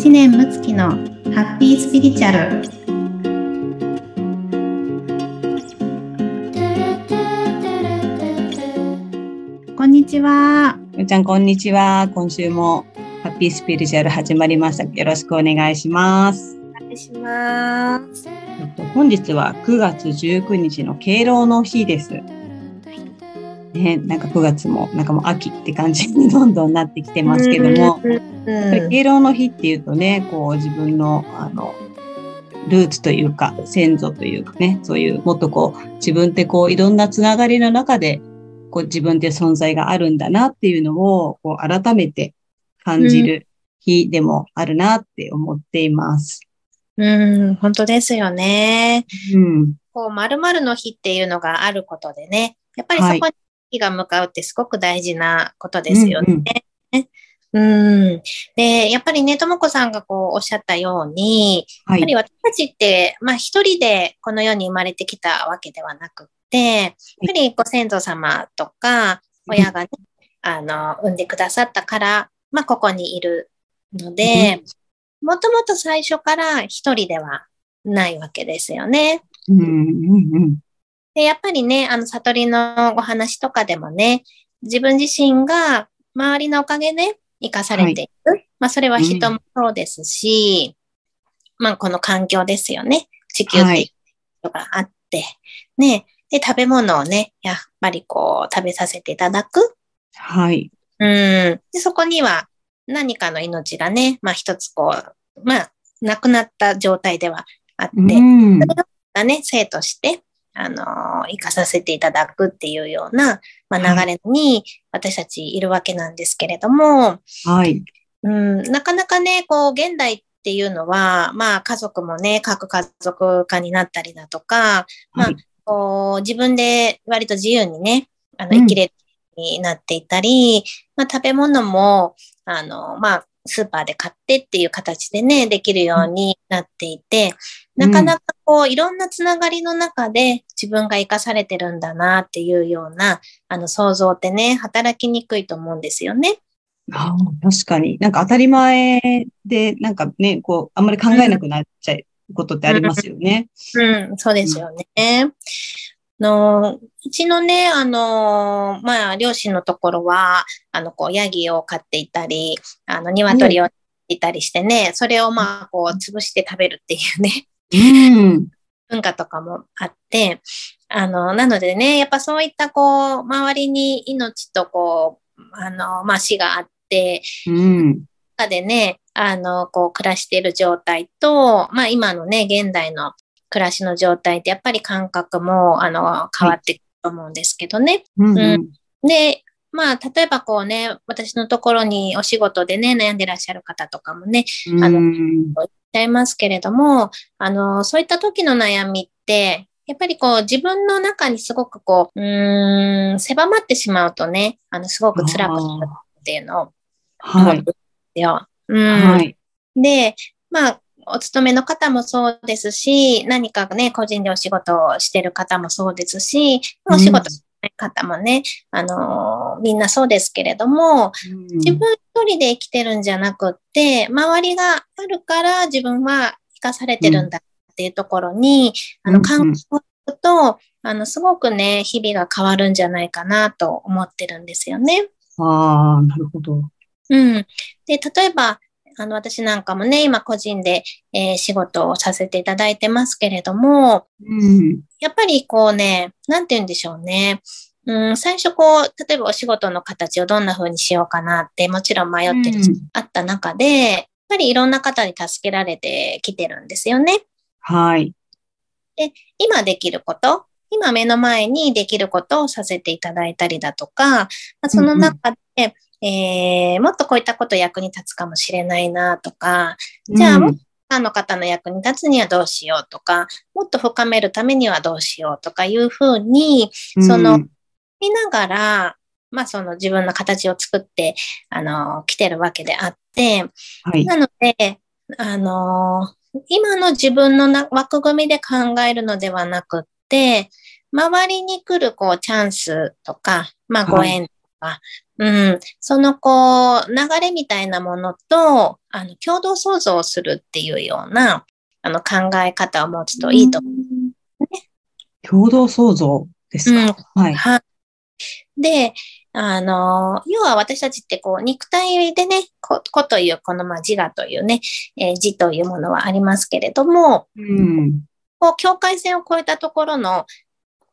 知念睦月のハッピースピリチュアル。こんにちは。むちゃんこんにちは。今週もハッピースピリチュアル始まりました。よろしくお願いします。お願いします。本日は9月19日の敬老の日ですね、なんか9月もなんかもう秋って感じにどんどんなってきてますけども、やっぱり敬老の日っていうとね、こう自分のあのルーツというか先祖というかね、そういうもっとこう自分ってこういろんなつながりの中でこう自分って存在があるんだなっていうのをこう改めて感じる日でもあるなって思っています。うん、うん本当ですよね。うん。こう、〇〇の日っていうのがあることでね、やっぱりそこに気が向かうってすごく大事なことですよね。うん、うん、で、やっぱりね、ともこさんがこうおっしゃったように、やっぱり私たちって、まあ一人でこの世に生まれてきたわけではなくて、やっぱりご先祖様とか、親がね、あの、産んでくださったから、まあここにいるので、もともと最初から一人ではないわけですよね。うんうんうんで、やっぱりね、あの、悟りのお話とかでもね、自分自身が周りのおかげで生かされていく。はい、まあ、それは人もそうですし、うん、まあ、この環境ですよね。地球っていうのがあって、はい、ね。で、食べ物をね、やっぱりこう、食べさせていただく。はい。うん。で、そこには何かの命がね、まあ、一つこう、まあ、亡くなった状態ではあって、うん、それがね、生としてあの、生かさせていただくっていうような、まあ、流れに私たちいるわけなんですけれども、はい。うん、なかなかね、こう、現代っていうのは、まあ、家族もね、各家族化になったりだとか、まあ、こう、自分で割と自由にね、あの、生きれるになっていたり、うん、まあ、食べ物も、あの、まあ、スーパーで買ってっていう形でね、できるようになっていて、なかなかこう、いろんなつながりの中で自分が生かされてるんだなっていうような、あの、想像ってね、働きにくいと思うんですよね。あ確かに。なんか当たり前で、なんかね、こう、あんまり考えなくなっちゃうことってありますよね。うん、うん、そうですよね。うんの、うちのね、あの、まあ、両親のところは、あの、こう、ヤギを飼っていたり、あの、鶏をいたりしてね、それをまあ、こう、潰して食べるっていうね、うん、文化とかもあって、あの、なのでね、やっぱそういったこう、周りに命とこう、あの、まあ死があって、うん。中でね、あの、こう、暮らしている状態と、まあ今のね、現代の暮らしの状態ってやっぱり感覚も、あの、変わってくると思うんですけどね。うん、うん、で、まあ、例えばこうね、私のところにお仕事でね、悩んでらっしゃる方とかもね、あの、ちゃいますけれども、あの、そういった時の悩みって、やっぱりこう自分の中にすごくこう、うん、狭まってしまうとね、あの、すごく辛くなるっていうのを思うんですよ。うん、はい。で、まあ、お勤めの方もそうですし、何かね、個人でお仕事をしてる方もそうですし、お仕事方もね、あのー、みんなそうですけれども、うん、自分一人で生きてるんじゃなくって、周りがあるから自分は生かされてるんだっていうところに、うん、あの、考えると、あの、すごくね、日々が変わるんじゃないかなと思ってるんですよね。ああ、なるほど。うん。で、例えば、あの、私なんかもね、今個人で、えー、仕事をさせていただいてますけれども、うん、やっぱりこうね、なんて言うんでしょうね。うん、最初こう、例えばお仕事の形をどんな風にしようかなって、もちろん迷ってる、うん、あった中で、やっぱりいろんな方に助けられてきてるんですよね。はい。で、今できること、今目の前にできることをさせていただいたりだとか、まあ、その中で、えー、もっとこういったこと役に立つかもしれないなとか、じゃあ、もっとの方の役に立つにはどうしようとか、もっと深めるためにはどうしようとかいうふうに、その、見ながら、まあその自分の形を作って、あの、来てるわけであって、はい、なので、あの、今の自分のな枠組みで考えるのではなくって、周りに来るこうチャンスとか、まあご縁とか、うん。そのこう、流れみたいなものと、あの、共同創造するっていうような、あの、考え方を持つといいと思う、ね。共同創造ですか、うん、はい。はい。で、あの、要は私たちってこう、肉体でね、子という、このまあ自我というね、えー、字というものはありますけれども、うん、こう、境界線を越えたところの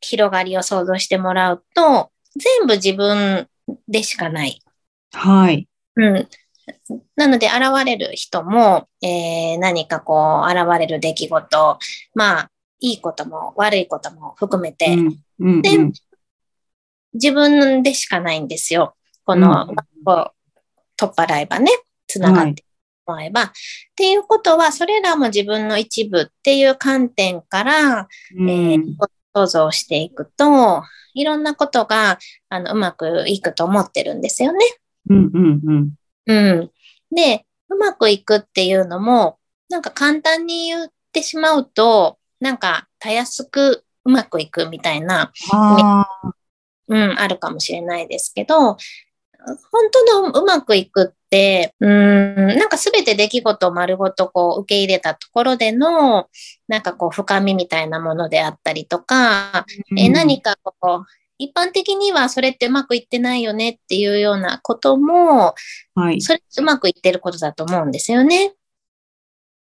広がりを想像してもらうと、全部自分でしかない。はい。うん。なので、現れる人も、えー、何かこう、現れる出来事、まあ、いいことも悪いことも含めて、うんうんうん、で、自分でしかないんですよ。この、うん、こう取っ払えばね、つながってもえば、はい、っていうことは、それらも自分の一部っていう観点から、うん、えー、想像していくと、いろんなことが、あの、うまくいくと思ってるんですよね。うんうんうん。うん。で、うまくいくっていうのも、なんか簡単に言ってしまうと、なんかたやすくうまくいくみたいな、うん、あるかもしれないですけど、本当のうまくいくうん、なんかすべて出来事を丸ごとこう受け入れたところでの、なんかこう深みみたいなものであったりとか、うん、え何かこう、一般的にはそれってうまくいってないよねっていうようなことも、はい、それうまくいってることだと思うんですよね。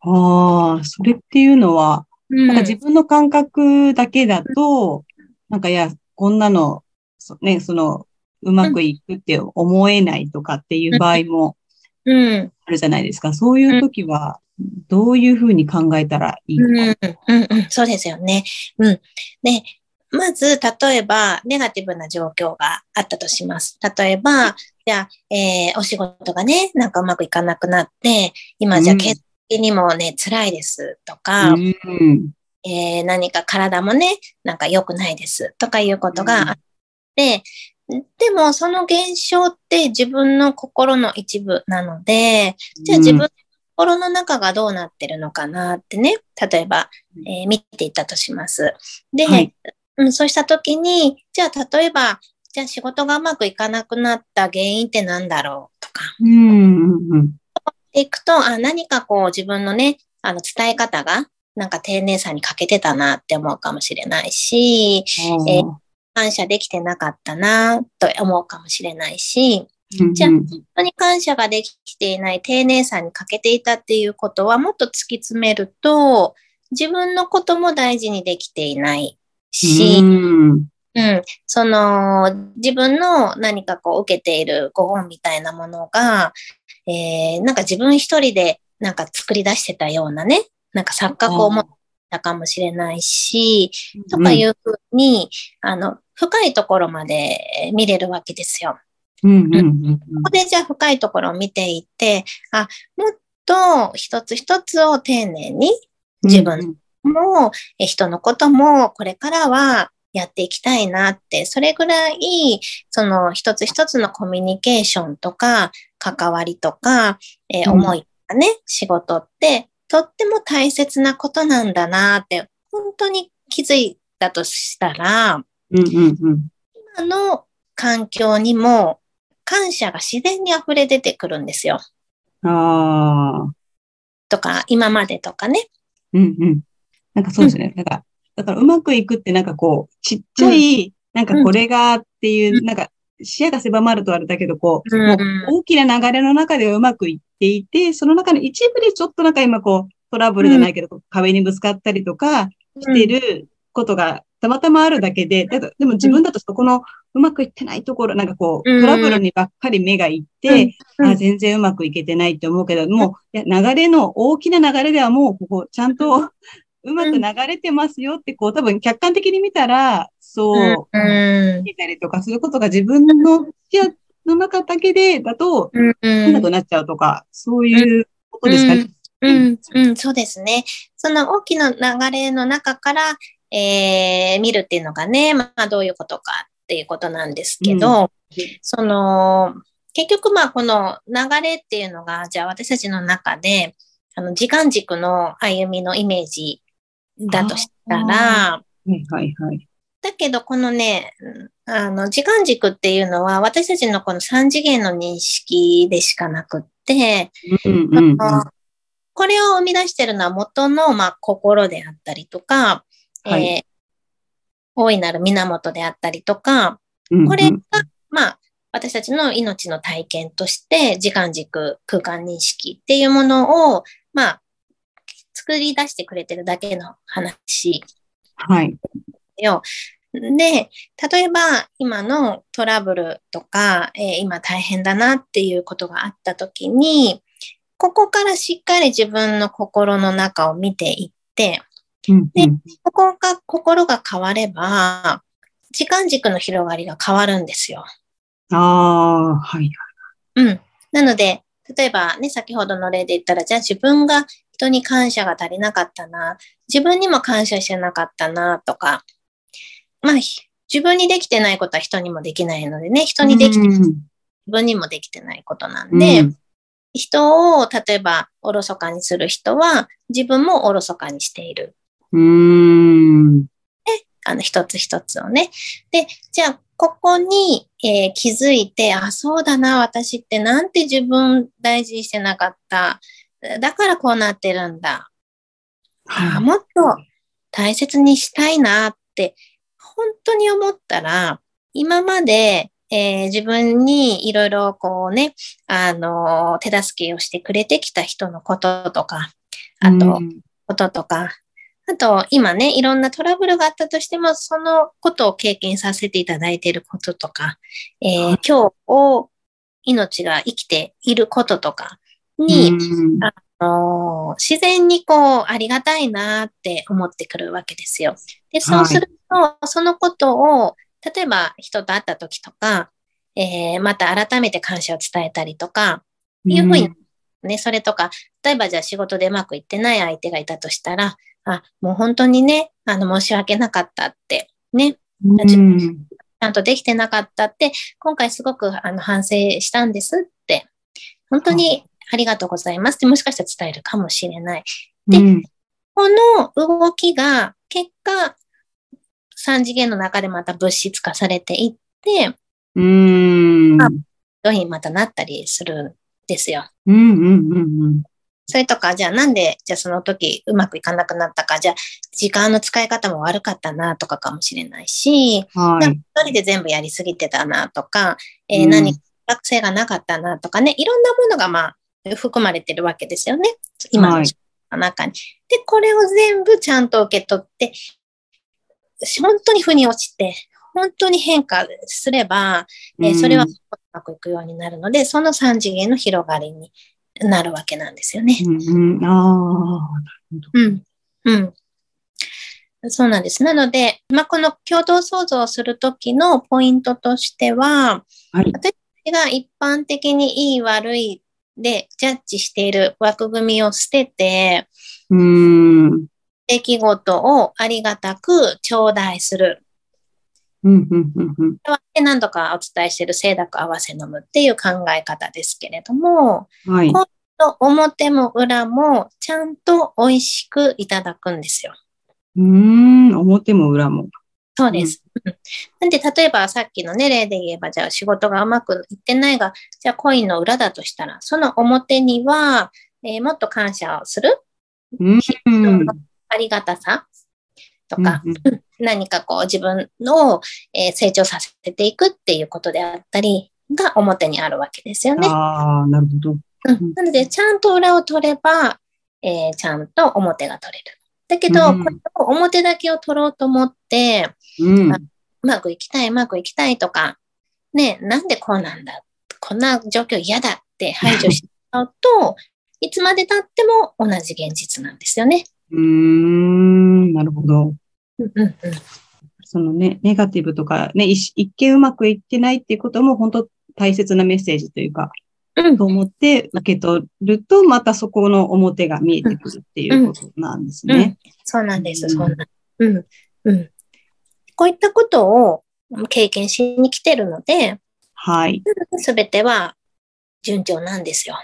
ああ、それっていうのは、うん、なんか自分の感覚だけだと、なんかいや、こんなの、ね、その、うまくいくって思えないとかっていう場合もあるじゃないですか。そういう時は、どういうふうに考えたらいいのか、うん。うん。うん、そうですよね。うん。で、まず、例えば、ネガティブな状況があったとします。例えば、じゃあ、えー、お仕事がね、なんかうまくいかなくなって、今じゃ経済にもね、辛いですとか、うん、えー、何か体もね、なんか良くないですとかいうことがあって、うん、でもその現象って自分の心の一部なので、じゃあ自分の心の中がどうなってるのかなってね、例えば、えー、見ていったとします。で、はい、うん、そうしたときに、じゃあ例えば、じゃあ仕事がうまくいかなくなった原因って何だろうとか。うん。うん。うん。いくと、あ、何かこう自分のね、あの伝え方がなんか丁寧さに欠けてたなって思うかもしれないし、えー、感謝できてなかったなと思うかもしれないし、じゃあ、本当に感謝ができていない丁寧さに欠けていたっていうことはもっと突き詰めると、自分のことも大事にできていないし、うん、うん、その自分の何かこう受けているご本みたいなものが、えー、なんか自分一人でなんか作り出してたようなね、なんか錯覚を持ったかもしれないし、とかいうふうに、あの、深いところまで見れるわけですよ。うんうんここでじゃあ深いところを見ていって、あ、もっと一つ一つを丁寧に自分も、え人のこともこれからはやっていきたいなって、それぐらい、その一つ一つのコミュニケーションとか、関わりとか、えー、思いとかね、うん、仕事って、とっても大切なことなんだなって、本当に気づいたとしたら、うんうんうん、今の環境にも感謝が自然に溢れ出てくるんですよ。ああ。とか、今までとかね。うんうん。なんかそうですね。うん、なんか、だからうまくいくってなんかこう、ちっちゃい、うん、なんかこれがっていう、うん、なんか視野が狭まるとあれだけど、こう、もう大きな流れの中でうまくいっていて、その中の一部でちょっとなんか今こう、トラブルじゃないけど、壁にぶつかったりとかしてることがたまたまあるだけで、だでも自分だとそこのうまくいってないところ、なんかこう、トラブルにばっかり目がいって、あ全然うまくいけてないって思うけども、いや流れの、大きな流れではもうここ、ちゃんとうまく流れてますよって、こう、多分客観的に見たら、そう、見たりとかすることが自分の視野の中だけで、だと、うなくなっちゃうとか、そういうことですかね。うん、うん、そうですね。その大きな流れの中から、えー、見るっていうのがね、まあどういうことかっていうことなんですけど、うん、その、結局まあこの流れっていうのが、じゃあ私たちの中で、あの時間軸の歩みのイメージだとしたら、はいはいはい。だけど、このね、あの、時間軸っていうのは、私たちのこの3次元の認識でしかなくって、うんうんうん、これを生み出してるのは元の、まあ、心であったりとか、はい、えー、大いなる源であったりとか、これが、まあ、私たちの命の体験として、時間軸、空間認識っていうものを、まあ、作り出してくれてるだけの話。はい。よ。で、例えば今のトラブルとか、えー、今大変だなっていうことがあった時に、ここからしっかり自分の心の中を見ていって、で、ここが、心が変われば、時間軸の広がりが変わるんですよ。ああ、はい。うん。なので、例えばね、先ほどの例で言ったら、じゃあ自分が人に感謝が足りなかったな、自分にも感謝してなかったな、とか、まあ、自分にできてないことは人にもできないのでね、人にできて、自分にもできてないことなんで、うん、人を例えばおろそかにする人は自分もおろそかにしている。うん。で、あの、一つ一つをね。で、じゃあ、ここに、えー、気づいて、あ、そうだな、私ってなんて自分大事にしてなかった。だからこうなってるんだ。はい、もっと大切にしたいなって本当に思ったら、今まで、えー、自分にいろいろこうね、あの、手助けをしてくれてきた人のこととか、あと、こととか、あと、今ね、いろんなトラブルがあったとしても、そのことを経験させていただいていることとか、えー、今日を命が生きていることとかに、あの自然にこう、ありがたいなって思ってくるわけですよ。で、そうすると、はい、そのことを、例えば人と会った時とか、えー、また改めて感謝を伝えたりとか、いうふうに、ね、それとか、例えばじゃあ仕事でうまくいってない相手がいたとしたら、あ、もう本当にね、あの、申し訳なかったって、ね、ちゃんとできてなかったって、今回すごくあの反省したんですって、本当にありがとうございますってもしかしたら伝えるかもしれない。で、うん、この動きが結果、3次元の中でまた物質化されていって、うん。どうにまたなったりするんですよ。うんうんうんうん。それとか、じゃあなんで、じゃあその時うまくいかなくなったか、じゃあ時間の使い方も悪かったなとかかもしれないし、はい、一人で全部やりすぎてたなとか、えー、何か学生がなかったなとかね、いろんなものがまあ含まれてるわけですよね。今の中に。はい、で、これを全部ちゃんと受け取って、本当に腑に落ちて、本当に変化すれば、うん、えー、それはうまくいくようになるので、その3次元の広がりになるわけなんですよね。うん、うん、ああ、うん。うん。そうなんです。なので、まあ、この共同創造をするときのポイントとしては、はい、私が一般的にいい悪いでジャッジしている枠組みを捨てて、うん出来事をありがたく頂戴する。うんうんうんうん、何度かお伝えしている清濁合わせ飲むっていう考え方ですけれども、はい、表も裏もちゃんと美味しくいただくんですよ。うん、表も裏も。そうです。うん、なんで、例えばさっきのね、例で言えば、じゃあ仕事がうまくいってないが、じゃあコインの裏だとしたら、その表には、えー、もっと感謝をする？うん、ありがたさ？とか、うん、何かこう自分の、えー、成長させていくっていうことであったりが表にあるわけですよね。ああ、なるほど。うん、なので、ちゃんと裏を取れば、えー、ちゃんと表が取れる。だけど、うん、これ表だけを取ろうと思って、うん、うまくいきたい、うまくいきたいとか、ね、なんでこうなんだ、こんな状況嫌だって排除しちゃうと、いつまで経っても同じ現実なんですよね。うーん、なるほど。うんうんうんそのね、ネガティブとかね、一見うまくいってないっていうことも本当大切なメッセージというか、うん、と思って受け取ると、またそこの表が見えてくるっていうことなんですね。うんうん、そうなんです、そうなんうん。うん。こういったことを経験しに来てるので、はい。すべては順調なんですよ。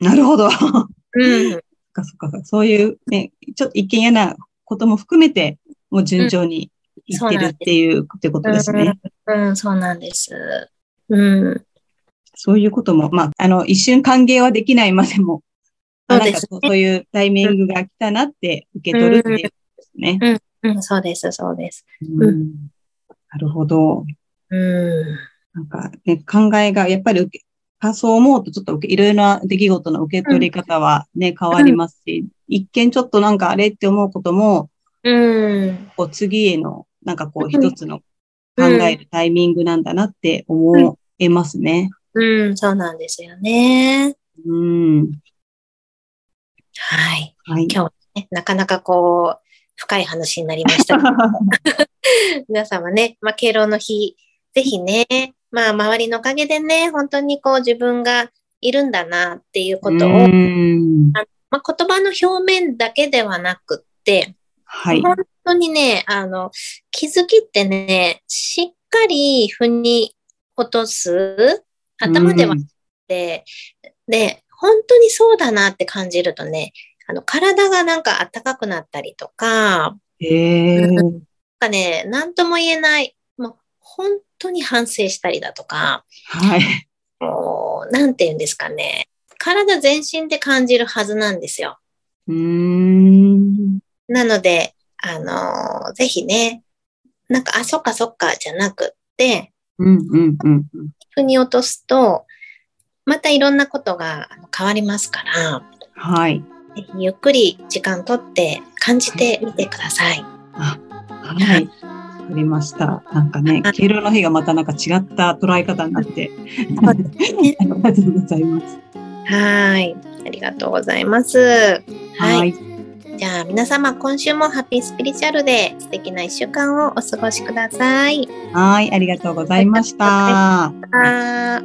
なるほど。うん。そそっか。そういうね、ちょっと一見嫌なことも含めて、もう順調にいってるっていう、ってことですね。うん、うん、そうなんです。うん。そういうことも、まあ、あの、一瞬歓迎はできないまでも、そうです、ね、そういうタイミングが来たなって受け取るっていうことですね。うん、うん、うん、そうです、そうです。うん、なるほど。うん。なんか、ね、考えが、やっぱり受け、そう思うとちょっといろいろな出来事の受け取り方はね、変わりますし、一見ちょっとなんかあれって思うことも、うん。こう次への、なんかこう一つの考えるタイミングなんだなって思えますね。うん、そうなんですよね。うん。はい。はい、今日ね、なかなかこう、深い話になりました 皆様ね、まあ、敬老の日、ぜひね、まあ、周りのおかげでね、本当にこう自分がいるんだなっていうことを、まあ、言葉の表面だけではなくって、はい、本当にね、あの、気づきってね、しっかり腑に落とす、頭ではなくて、で、本当にそうだなって感じるとね、あの、体がなんか暖かくなったりとか、えー、なんかね、なんとも言えない、もう本当に反省したりだとか、はい。もう、なんて言うんですかね、体全身で感じるはずなんですよ。うん。なので、あのー、ぜひね、なんか、あ、そっかそっかじゃなくって。腑に落とすと、またいろんなことが変わりますから、はい。ゆっくり時間とって感じてみてください。あはい。わかりました。なんかね、敬老の日がまたなんか違った捉え方になって。ありがとうございます。はい。ありがとうございます。はい。じゃあ皆様今週もハッピースピリチュアルで素敵な一週間をお過ごしください。はい。ありがとうございました。あ